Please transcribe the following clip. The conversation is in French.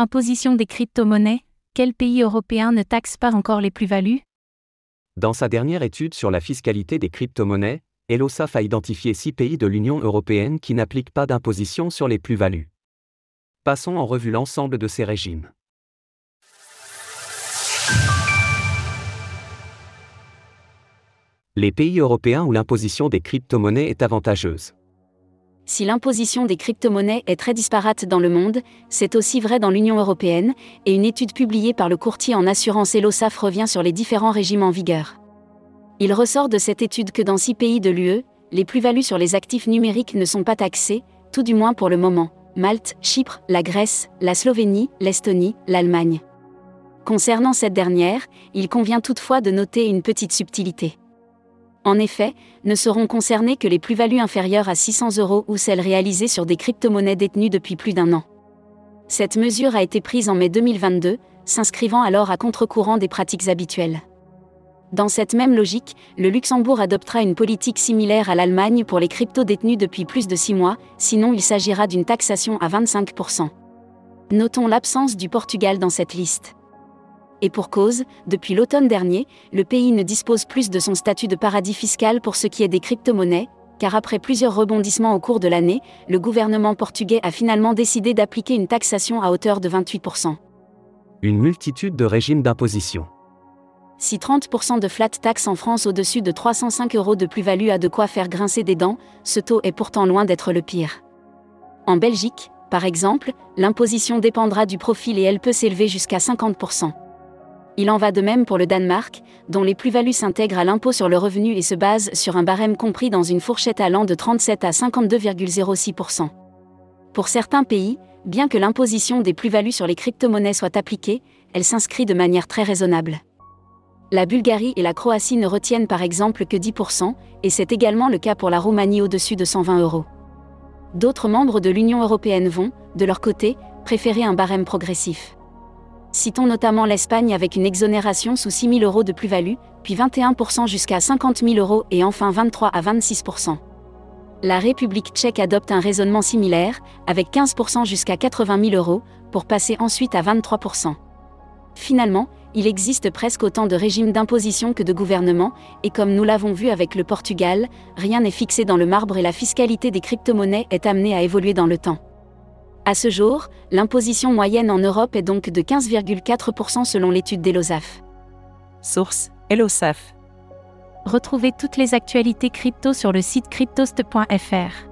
Imposition des crypto-monnaies, quel pays européen ne taxe pas encore les plus-values? Dans sa dernière étude sur la fiscalité des crypto-monnaies, Elosaf a identifié six pays de l'Union européenne qui n'appliquent pas d'imposition sur les plus-values. Passons en revue l'ensemble de ces régimes. Les pays européens où l'imposition des crypto-monnaies est avantageuse. Si l'imposition des crypto-monnaies est très disparate dans le monde, c'est aussi vrai dans l'Union européenne, et une étude publiée par le courtier en assurance Elosaf revient sur les différents régimes en vigueur. Il ressort de cette étude que dans six pays de l'UE, les plus-values sur les actifs numériques ne sont pas taxées, tout du moins pour le moment Malte, Chypre, la Grèce, la Slovénie, l'Estonie, l'Allemagne. Concernant cette dernière, il convient toutefois de noter une petite subtilité. En effet, ne seront concernées que les plus-values inférieures à 600 euros ou celles réalisées sur des crypto-monnaies détenues depuis plus d'un an. Cette mesure a été prise en mai 2022, s'inscrivant alors à contre-courant des pratiques habituelles. Dans cette même logique, le Luxembourg adoptera une politique similaire à l'Allemagne pour les cryptos détenus depuis plus de six mois, sinon il s'agira d'une taxation à 25%. Notons l'absence du Portugal dans cette liste. Et pour cause, depuis l'automne dernier, le pays ne dispose plus de son statut de paradis fiscal pour ce qui est des crypto-monnaies, car après plusieurs rebondissements au cours de l'année, le gouvernement portugais a finalement décidé d'appliquer une taxation à hauteur de 28%. Une multitude de régimes d'imposition. Si 30% de flat tax en France au-dessus de 305 euros de plus-value a de quoi faire grincer des dents, ce taux est pourtant loin d'être le pire. En Belgique, par exemple, l'imposition dépendra du profil et elle peut s'élever jusqu'à 50%. Il en va de même pour le Danemark, dont les plus-values s'intègrent à l'impôt sur le revenu et se basent sur un barème compris dans une fourchette allant de 37 à 52,06%. Pour certains pays, bien que l'imposition des plus-values sur les crypto-monnaies soit appliquée, elle s'inscrit de manière très raisonnable. La Bulgarie et la Croatie ne retiennent par exemple que 10%, et c'est également le cas pour la Roumanie au-dessus de 120 euros. D'autres membres de l'Union européenne vont, de leur côté, préférer un barème progressif. Citons notamment l'Espagne avec une exonération sous 6 000 euros de plus-value, puis 21% jusqu'à 50 000 euros et enfin 23 à 26%. La République tchèque adopte un raisonnement similaire, avec 15% jusqu'à 80 000 euros, pour passer ensuite à 23%. Finalement, il existe presque autant de régimes d'imposition que de gouvernements, et comme nous l'avons vu avec le Portugal, rien n'est fixé dans le marbre et la fiscalité des crypto-monnaies est amenée à évoluer dans le temps. À ce jour, l'imposition moyenne en Europe est donc de 15,4% selon l'étude d'Elosaf. Source Elosaf. Retrouvez toutes les actualités crypto sur le site cryptost.fr.